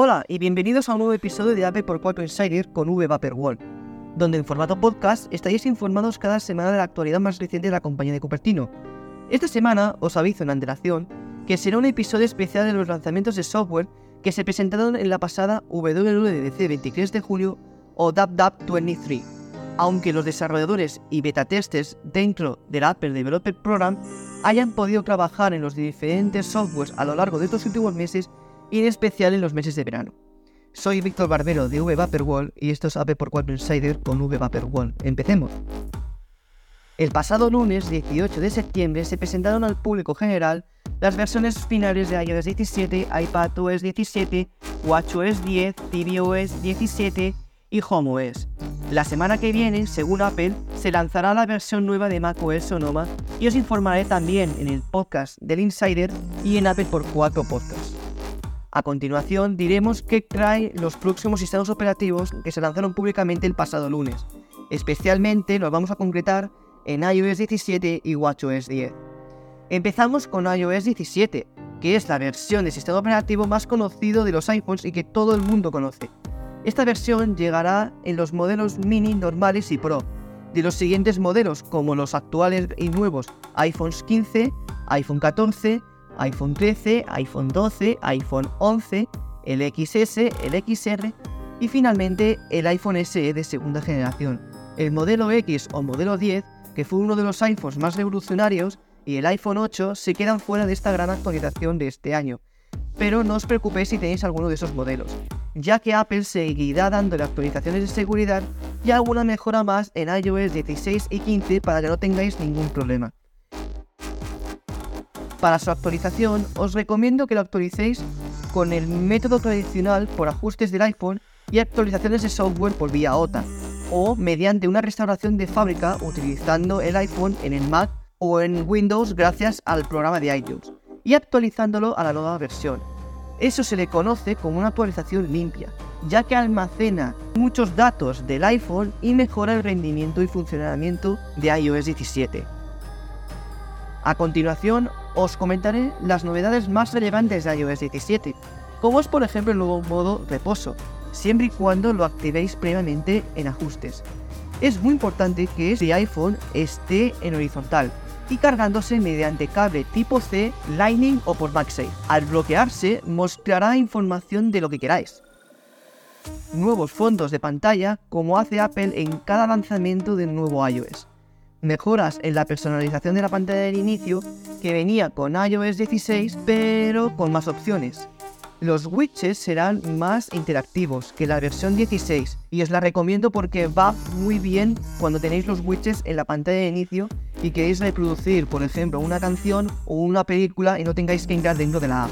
Hola y bienvenidos a un nuevo episodio de Apple por 4 Insider con V Vaporwall, donde en formato podcast estaréis informados cada semana de la actualidad más reciente de la compañía de Cupertino. Esta semana os aviso en antelación que será un episodio especial de los lanzamientos de software que se presentaron en la pasada WWDC 23 de julio o DAP 23, aunque los desarrolladores y beta testers dentro del Apple Developer Program hayan podido trabajar en los diferentes softwares a lo largo de estos últimos meses y en especial en los meses de verano. Soy Víctor Barbero de V Vaporwall y esto es Apple por 4 Insider con V Vaporwall. Empecemos. El pasado lunes 18 de septiembre se presentaron al público general las versiones finales de iOS 17, iPadOS 17, WatchOS 10, tvOS 17 y HomeOS. La semana que viene, según Apple, se lanzará la versión nueva de macOS Sonoma y os informaré también en el podcast del Insider y en Apple por 4 Podcasts. A continuación diremos qué trae los próximos sistemas operativos que se lanzaron públicamente el pasado lunes. Especialmente nos vamos a concretar en iOS 17 y WatchOS 10. Empezamos con iOS 17, que es la versión de sistema operativo más conocido de los iPhones y que todo el mundo conoce. Esta versión llegará en los modelos mini, normales y Pro, de los siguientes modelos como los actuales y nuevos iPhones 15, iPhone 14, iPhone 13, iPhone 12, iPhone 11, el XS, el XR y finalmente el iPhone SE de segunda generación. El modelo X o modelo 10, que fue uno de los iPhones más revolucionarios, y el iPhone 8 se quedan fuera de esta gran actualización de este año. Pero no os preocupéis si tenéis alguno de esos modelos, ya que Apple seguirá dando actualizaciones de seguridad y alguna mejora más en iOS 16 y 15 para que no tengáis ningún problema. Para su actualización, os recomiendo que lo actualicéis con el método tradicional por ajustes del iPhone y actualizaciones de software por vía OTA, o mediante una restauración de fábrica utilizando el iPhone en el Mac o en Windows gracias al programa de iTunes, y actualizándolo a la nueva versión. Eso se le conoce como una actualización limpia, ya que almacena muchos datos del iPhone y mejora el rendimiento y funcionamiento de iOS 17. A continuación, os comentaré las novedades más relevantes de iOS 17, como es por ejemplo el nuevo modo reposo, siempre y cuando lo activéis previamente en ajustes. Es muy importante que este iPhone esté en horizontal y cargándose mediante cable tipo C, Lightning o por MagSafe. Al bloquearse mostrará información de lo que queráis. Nuevos fondos de pantalla como hace Apple en cada lanzamiento del nuevo iOS mejoras en la personalización de la pantalla del inicio que venía con iOS 16 pero con más opciones. Los widgets serán más interactivos que la versión 16 y os la recomiendo porque va muy bien cuando tenéis los widgets en la pantalla de inicio y queréis reproducir, por ejemplo, una canción o una película y no tengáis que entrar dentro de la app.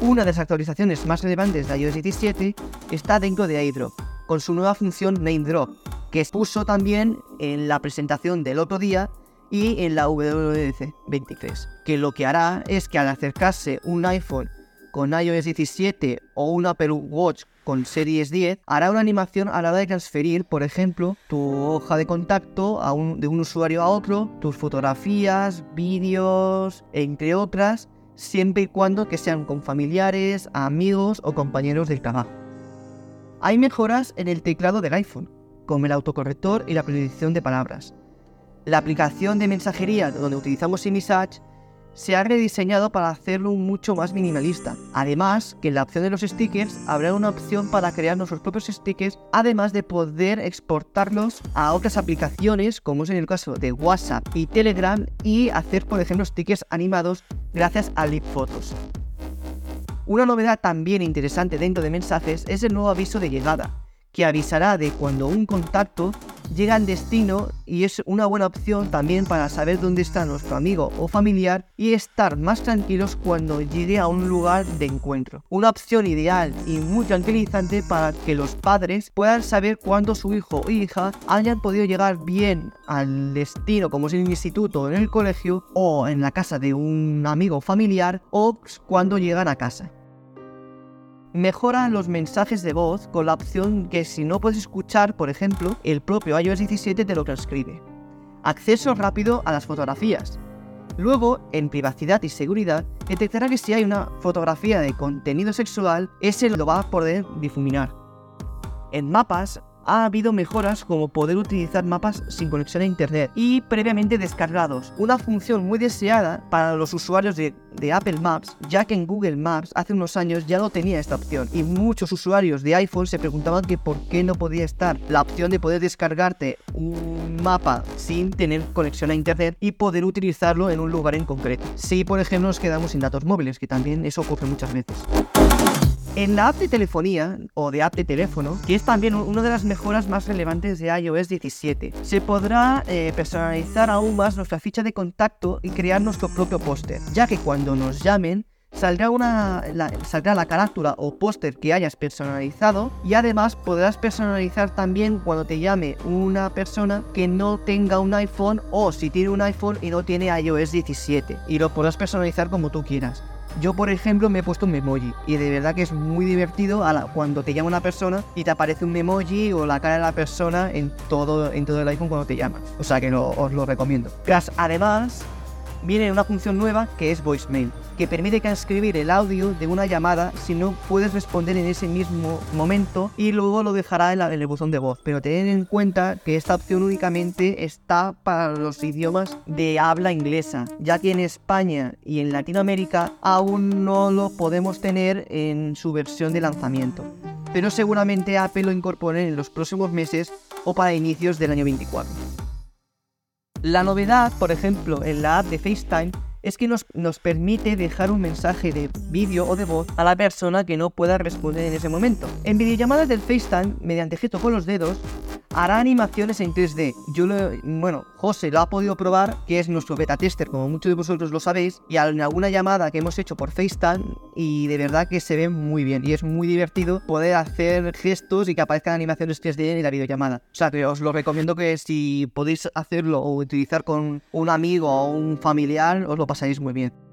Una de las actualizaciones más relevantes de iOS 17 está dentro de iDrop, con su nueva función NameDrop, que expuso también en la presentación del otro día y en la WWDC 23, que lo que hará es que al acercarse un iPhone con iOS 17 o un Apple Watch con Series 10, hará una animación a la hora de transferir, por ejemplo, tu hoja de contacto de un usuario a otro, tus fotografías, vídeos, entre otras, siempre y cuando que sean con familiares, amigos o compañeros del trabajo. Hay mejoras en el teclado del iPhone, como el autocorrector y la predicción de palabras. La aplicación de mensajería donde utilizamos ImiSage se ha rediseñado para hacerlo mucho más minimalista. Además, que en la opción de los stickers habrá una opción para crear nuestros propios stickers, además de poder exportarlos a otras aplicaciones, como es en el caso de WhatsApp y Telegram, y hacer, por ejemplo, stickers animados gracias a Leap Photos. Una novedad también interesante dentro de mensajes es el nuevo aviso de llegada, que avisará de cuando un contacto llega al destino y es una buena opción también para saber dónde está nuestro amigo o familiar y estar más tranquilos cuando llegue a un lugar de encuentro. Una opción ideal y muy tranquilizante para que los padres puedan saber cuándo su hijo o hija hayan podido llegar bien al destino como es el instituto, en el colegio o en la casa de un amigo familiar o cuando llegan a casa. Mejora los mensajes de voz con la opción que si no puedes escuchar, por ejemplo, el propio iOS 17 te lo transcribe. Acceso rápido a las fotografías. Luego, en privacidad y seguridad, detectará que si hay una fotografía de contenido sexual, ese lo va a poder difuminar. En mapas, ha habido mejoras como poder utilizar mapas sin conexión a internet y previamente descargados, una función muy deseada para los usuarios de, Apple Maps, ya que en Google Maps hace unos años ya no tenía esta opción y muchos usuarios de iPhone se preguntaban que por qué no podía estar la opción de poder descargarte un mapa sin tener conexión a internet y poder utilizarlo en un lugar en concreto. Si por ejemplo nos quedamos sin datos móviles, que también eso ocurre muchas veces. En la app de telefonía o de app de teléfono, que es también una de las mejoras más relevantes de iOS 17, se podrá eh, personalizar aún más nuestra ficha de contacto y crear nuestro propio póster, ya que cuando nos llamen saldrá, una, la, saldrá la carátula o póster que hayas personalizado y además podrás personalizar también cuando te llame una persona que no tenga un iPhone o si tiene un iPhone y no tiene iOS 17 y lo podrás personalizar como tú quieras. Yo, por ejemplo, me he puesto un memoji y de verdad que es muy divertido cuando te llama una persona y te aparece un memoji o la cara de la persona en todo, en todo el iPhone cuando te llama. O sea que os lo recomiendo. Además, viene una función nueva que es voicemail que permite transcribir el audio de una llamada si no puedes responder en ese mismo momento y luego lo dejará en, el buzón de voz. Pero tened en cuenta que esta opción únicamente está para los idiomas de habla inglesa, ya que en España y en Latinoamérica aún no lo podemos tener en su versión de lanzamiento. Pero seguramente Apple lo incorpore en los próximos meses o para inicios del año 24. La novedad, por ejemplo, en la app de FaceTime es que nos, nos permite dejar un mensaje de vídeo o de voz a la persona que no pueda responder en ese momento. En videollamadas del FaceTime, mediante gesto con los dedos, hará animaciones en 3D. Yo lo, bueno, José lo ha podido probar, que es nuestro beta tester, como muchos de vosotros lo sabéis, y en alguna llamada que hemos hecho por FaceTime, y de verdad que se ve muy bien, y es muy divertido poder hacer gestos y que aparezcan animaciones 3D en la videollamada. O sea, que os lo recomiendo que si podéis hacerlo o utilizar con un amigo o un familiar, os lo pasáis muy bien.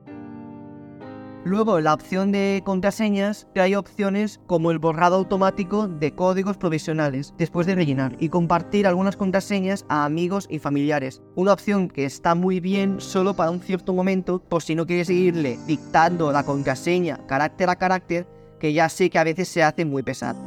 Luego, en la opción de contraseñas, hay opciones como el borrado automático de códigos provisionales después de rellenar y compartir algunas contraseñas a amigos y familiares. Una opción que está muy bien solo para un cierto momento, por si no quieres seguirle dictando la contraseña carácter a carácter, que ya sé que a veces se hace muy pesado.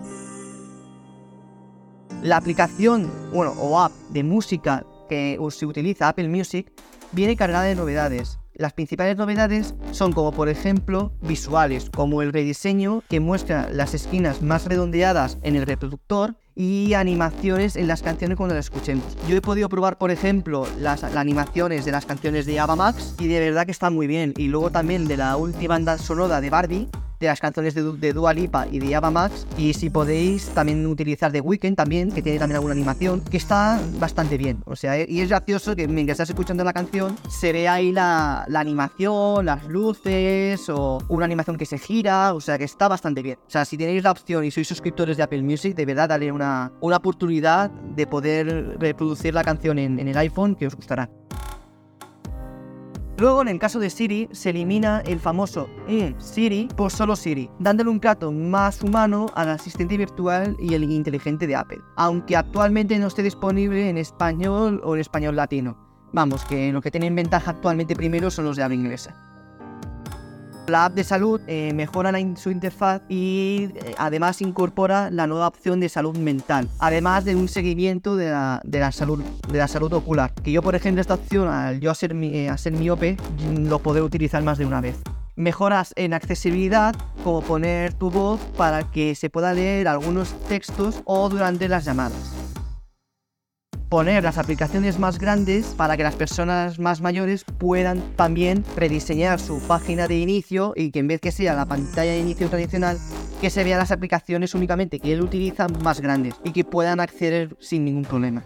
La aplicación, bueno, o app de música que se utiliza Apple Music viene cargada de novedades. Las principales novedades son como por ejemplo visuales, como el rediseño que muestra las esquinas más redondeadas en el reproductor y animaciones en las canciones cuando las escuchemos. Yo he podido probar, por ejemplo, las, animaciones de las canciones de Ava Max y de verdad que están muy bien. Y luego también de la última banda sonora de Barbie, de las canciones de, de Dua Lipa y de Ava Max. Y si podéis también utilizar The Weeknd también, que tiene también alguna animación, que está bastante bien. O sea, y es gracioso que mientras estás escuchando la canción, se ve ahí la, la animación, las luces o una animación que se gira. O sea, que está bastante bien. O sea, si tenéis la opción y sois suscriptores de Apple Music, de verdad dale una, una oportunidad de poder reproducir la canción en, en el iPhone que os gustará. Luego, en el caso de Siri, se elimina el famoso eh, Siri por solo Siri, dándole un trato más humano al asistente virtual y el inteligente de Apple, aunque actualmente no esté disponible en español o en español latino. Vamos, que lo que tienen ventaja actualmente primero son los de habla inglesa. La app de salud eh, mejora su interfaz y eh, además incorpora la nueva opción de salud mental, además de un seguimiento de la, salud, de la salud ocular. Que yo, por ejemplo, esta opción, al yo ser, eh, a ser miope, lo podré utilizar más de una vez mejoras en accesibilidad, como poner tu voz para que se pueda leer algunos textos o durante las llamadas poner las aplicaciones más grandes para que las personas más mayores puedan también rediseñar su página de inicio y que en vez que sea la pantalla de inicio tradicional, que se vean las aplicaciones únicamente que él utiliza más grandes y que puedan acceder sin ningún problema.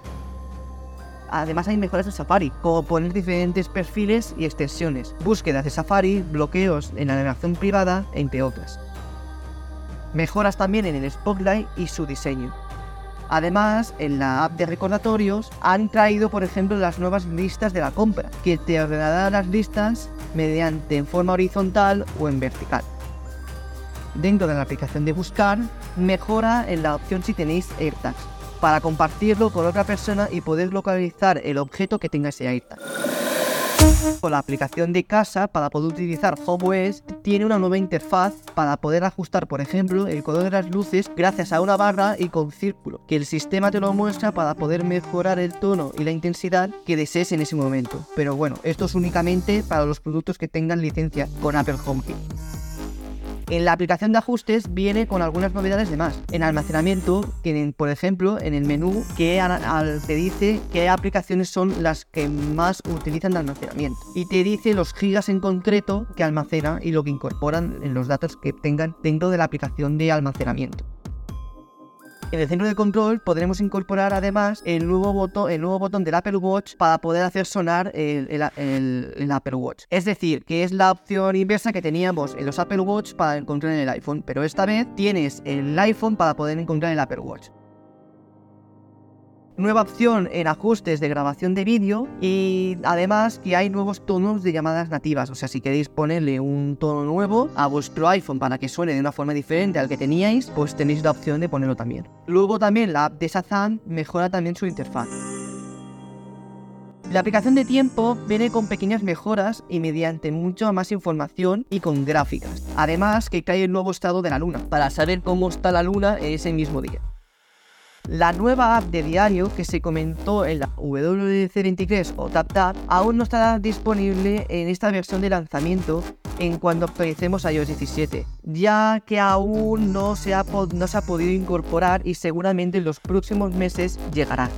Además hay mejoras en Safari, como poner diferentes perfiles y extensiones, búsquedas de Safari, bloqueos en la navegación privada, entre otras. Mejoras también en el Spotlight y su diseño. Además, en la app de recordatorios han traído, por ejemplo, las nuevas listas de la compra, que te ordenará las listas mediante en forma horizontal o en vertical. Dentro de la aplicación de buscar, mejora en la opción si tenéis AirTags, para compartirlo con otra persona y poder localizar el objeto que tenga ese AirTag. Con la aplicación de casa para poder utilizar HomeOS tiene una nueva interfaz para poder ajustar, por ejemplo, el color de las luces gracias a una barra y con círculo, que el sistema te lo muestra para poder mejorar el tono y la intensidad que desees en ese momento. Pero bueno, esto es únicamente para los productos que tengan licencia con Apple HomeKit. En la aplicación de ajustes viene con algunas novedades de más. En almacenamiento, tienen, por ejemplo, en el menú que te dice qué aplicaciones son las que más utilizan de almacenamiento. Y te dice los gigas en concreto que almacena y lo que incorporan en los datos que tengan dentro de la aplicación de almacenamiento. En el centro de control podremos incorporar además el nuevo botón, el del Apple Watch para poder hacer sonar el, Apple Watch. Es decir, que es la opción inversa que teníamos en los Apple Watch para encontrar en el iPhone, pero esta vez tienes el iPhone para poder encontrar el Apple Watch nueva opción en ajustes de grabación de vídeo y además que hay nuevos tonos de llamadas nativas. O sea, si queréis ponerle un tono nuevo a vuestro iPhone para que suene de una forma diferente al que teníais, pues tenéis la opción de ponerlo también. Luego también la app de Shazam mejora también su interfaz. La aplicación de tiempo viene con pequeñas mejoras y mediante mucha más información y con gráficas. Además que trae el nuevo estado de la luna, para saber cómo está la luna ese mismo día. La nueva app de diario que se comentó en la WC23 o TapTap aún no estará disponible en esta versión de lanzamiento en cuando actualicemos iOS 17, ya que aún no se ha podido incorporar y seguramente en los próximos meses llegará.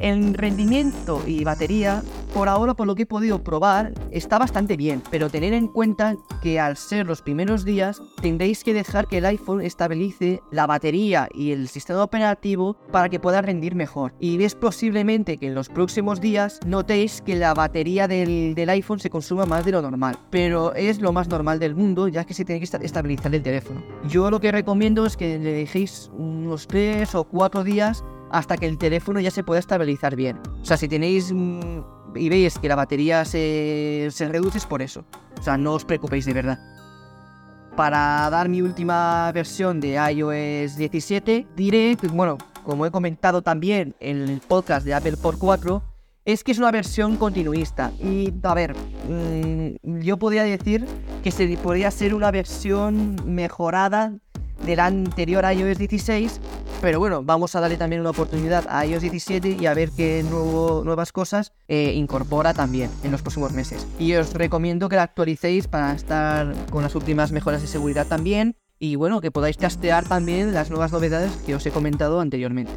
En rendimiento y batería, por ahora por lo que he podido probar, está bastante bien, pero tener en cuenta que al ser los primeros días tendréis que dejar que el iPhone estabilice la batería y el sistema operativo para que pueda rendir mejor. Y es posiblemente que en los próximos días notéis que la batería del, iPhone se consuma más de lo normal, pero es lo más normal del mundo ya que se tiene que estabilizar el teléfono. Yo lo que recomiendo es que le dejéis unos 3 o 4 días hasta que el teléfono ya se pueda estabilizar bien. O sea, si tenéis mm, y veis que la batería se, se reduce es por eso. O sea, no os preocupéis de verdad. Para dar mi última versión de iOS 17, diré, bueno, como he comentado también en el podcast de Apple por 4, es que es una versión continuista. Y, a ver, mm, yo podría decir que se podría ser una versión mejorada de la anterior iOS 16, pero bueno, vamos a darle también una oportunidad a iOS 17 y a ver qué nuevas cosas eh, incorpora también en los próximos meses. Y os recomiendo que la actualicéis para estar con las últimas mejoras de seguridad también y bueno, que podáis castear también las nuevas novedades que os he comentado anteriormente.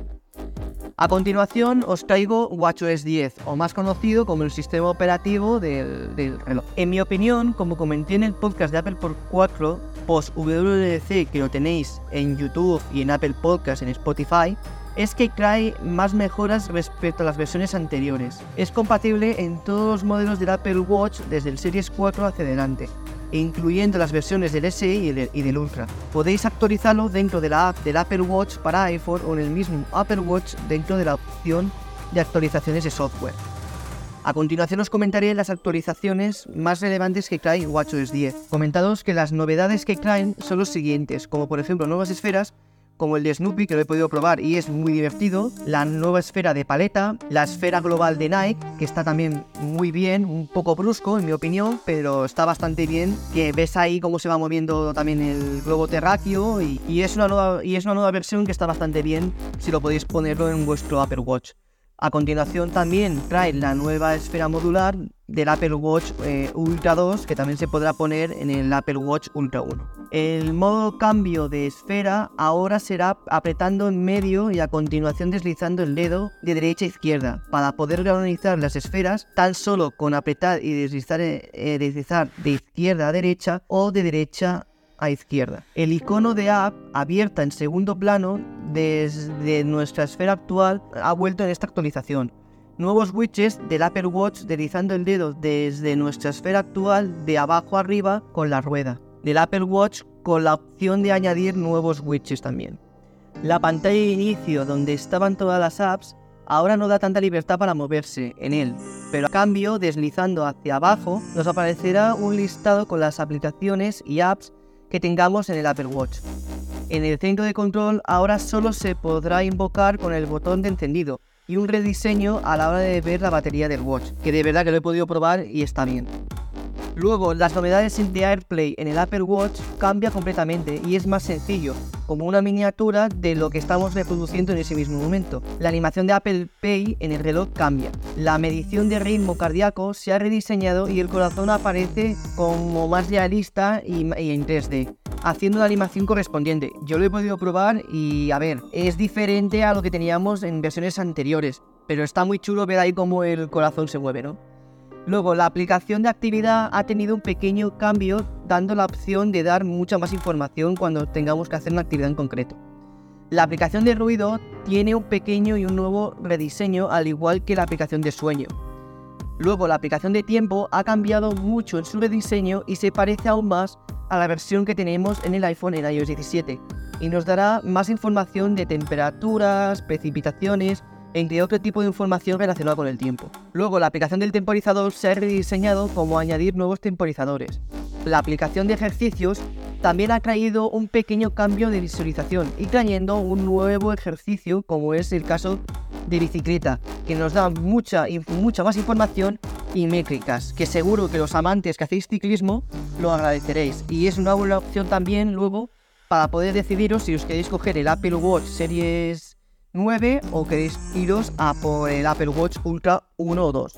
A continuación os traigo WatchOS 10, o más conocido como el sistema operativo del, del reloj. En mi opinión, como comenté en el podcast de Apple por 4, post WDC que lo tenéis en YouTube y en Apple Podcast, en Spotify, es que trae más mejoras respecto a las versiones anteriores. Es compatible en todos los modelos del Apple Watch desde el Series 4 hacia adelante, incluyendo las versiones del SE y del, Ultra. Podéis actualizarlo dentro de la app del Apple Watch para iPhone o en el mismo Apple Watch dentro de la opción de actualizaciones de software. A continuación os comentaré las actualizaciones más relevantes que trae WatchOS 10. Comentados que las novedades que traen son los siguientes, como por ejemplo nuevas esferas, como el de Snoopy que lo he podido probar y es muy divertido, la nueva esfera de paleta, la esfera global de Nike que está también muy bien, un poco brusco en mi opinión, pero está bastante bien, que ves ahí cómo se va moviendo también el globo terráqueo y, y es, una nueva, y es una nueva versión que está bastante bien si lo podéis ponerlo en vuestro Apple Watch. A continuación también trae la nueva esfera modular del Apple Watch eh, Ultra 2 que también se podrá poner en el Apple Watch Ultra 1. El modo cambio de esfera ahora será apretando en medio y a continuación deslizando el dedo de derecha a izquierda para poder organizar las esferas tan solo con apretar y deslizar, eh, deslizar de izquierda a derecha o de derecha a izquierda. El icono de app abierta en segundo plano desde nuestra esfera actual ha vuelto en esta actualización. Nuevos widgets del Apple Watch deslizando el dedo desde nuestra esfera actual de abajo arriba con la rueda. Del Apple Watch con la opción de añadir nuevos widgets también. La pantalla de inicio donde estaban todas las apps ahora no da tanta libertad para moverse en él, pero a cambio deslizando hacia abajo nos aparecerá un listado con las aplicaciones y apps que tengamos en el Apple Watch. En el centro de control ahora solo se podrá invocar con el botón de encendido, y un rediseño a la hora de ver la batería del watch, que de verdad que lo he podido probar y está bien. Luego, las novedades de AirPlay en el Apple Watch cambia completamente y es más sencillo, como una miniatura de lo que estamos reproduciendo en ese mismo momento. La animación de Apple Pay en el reloj cambia. La medición de ritmo cardíaco se ha rediseñado y el corazón aparece como más realista y, en 3D haciendo la animación correspondiente. Yo lo he podido probar y a ver, es diferente a lo que teníamos en versiones anteriores, pero está muy chulo ver ahí cómo el corazón se mueve, ¿no? Luego, la aplicación de actividad ha tenido un pequeño cambio, dando la opción de dar mucha más información cuando tengamos que hacer una actividad en concreto. La aplicación de ruido tiene un pequeño y un nuevo rediseño, al igual que la aplicación de sueño. Luego, la aplicación de tiempo ha cambiado mucho en su rediseño y se parece aún más a la versión que tenemos en el iPhone en iOS 17 y nos dará más información de temperaturas, precipitaciones entre otro tipo de información relacionada con el tiempo. Luego, la aplicación del temporizador se ha rediseñado como añadir nuevos temporizadores. La aplicación de ejercicios también ha traído un pequeño cambio de visualización y trayendo un nuevo ejercicio como es el caso de bicicleta, que nos da mucha, mucha más información y métricas, que seguro que los amantes que hacéis ciclismo lo agradeceréis. Y es una buena opción también luego para poder decidiros si os queréis coger el Apple Watch Series 9 o queréis iros a por el Apple Watch Ultra 1 o 2.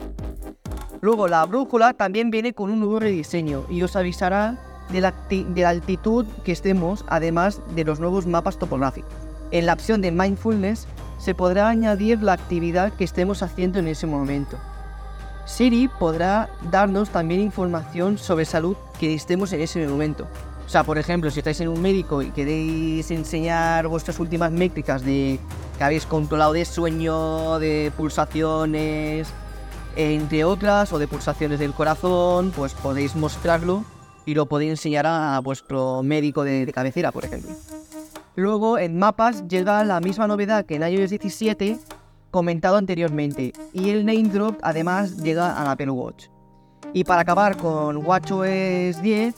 Luego la brújula también viene con un nuevo rediseño y os avisará de la, de la altitud que estemos, además de los nuevos mapas topográficos. En la opción de Mindfulness se podrá añadir la actividad que estemos haciendo en ese momento. Siri podrá darnos también información sobre salud que estemos en ese momento. O sea, por ejemplo, si estáis en un médico y queréis enseñar vuestras últimas métricas de que habéis controlado de sueño, de pulsaciones, entre otras, o de pulsaciones del corazón, pues podéis mostrarlo y lo podéis enseñar a vuestro médico de, cabecera, por ejemplo. Luego, en mapas llega la misma novedad que en iOS 17 comentado anteriormente, y el name drop además llega a Apple Watch. Y para acabar con WatchOS 10,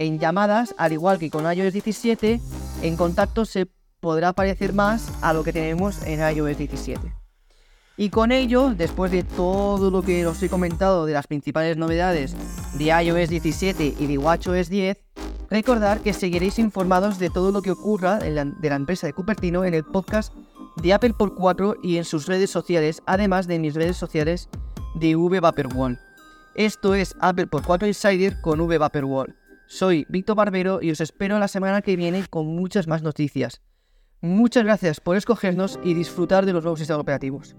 en llamadas, al igual que con iOS 17, en contacto se podrá parecer más a lo que tenemos en iOS 17. Y con ello, después de todo lo que os he comentado de las principales novedades de iOS 17 y de WatchOS 10, recordar que seguiréis informados de todo lo que ocurra de la empresa de Cupertino en el podcast de Apple por 4 y en sus redes sociales, además de mis redes sociales de V. Esto es Apple por 4 Insider con V. Soy Víctor Barbero y os espero la semana que viene con muchas más noticias. Muchas gracias por escogernos y disfrutar de los nuevos sistemas operativos.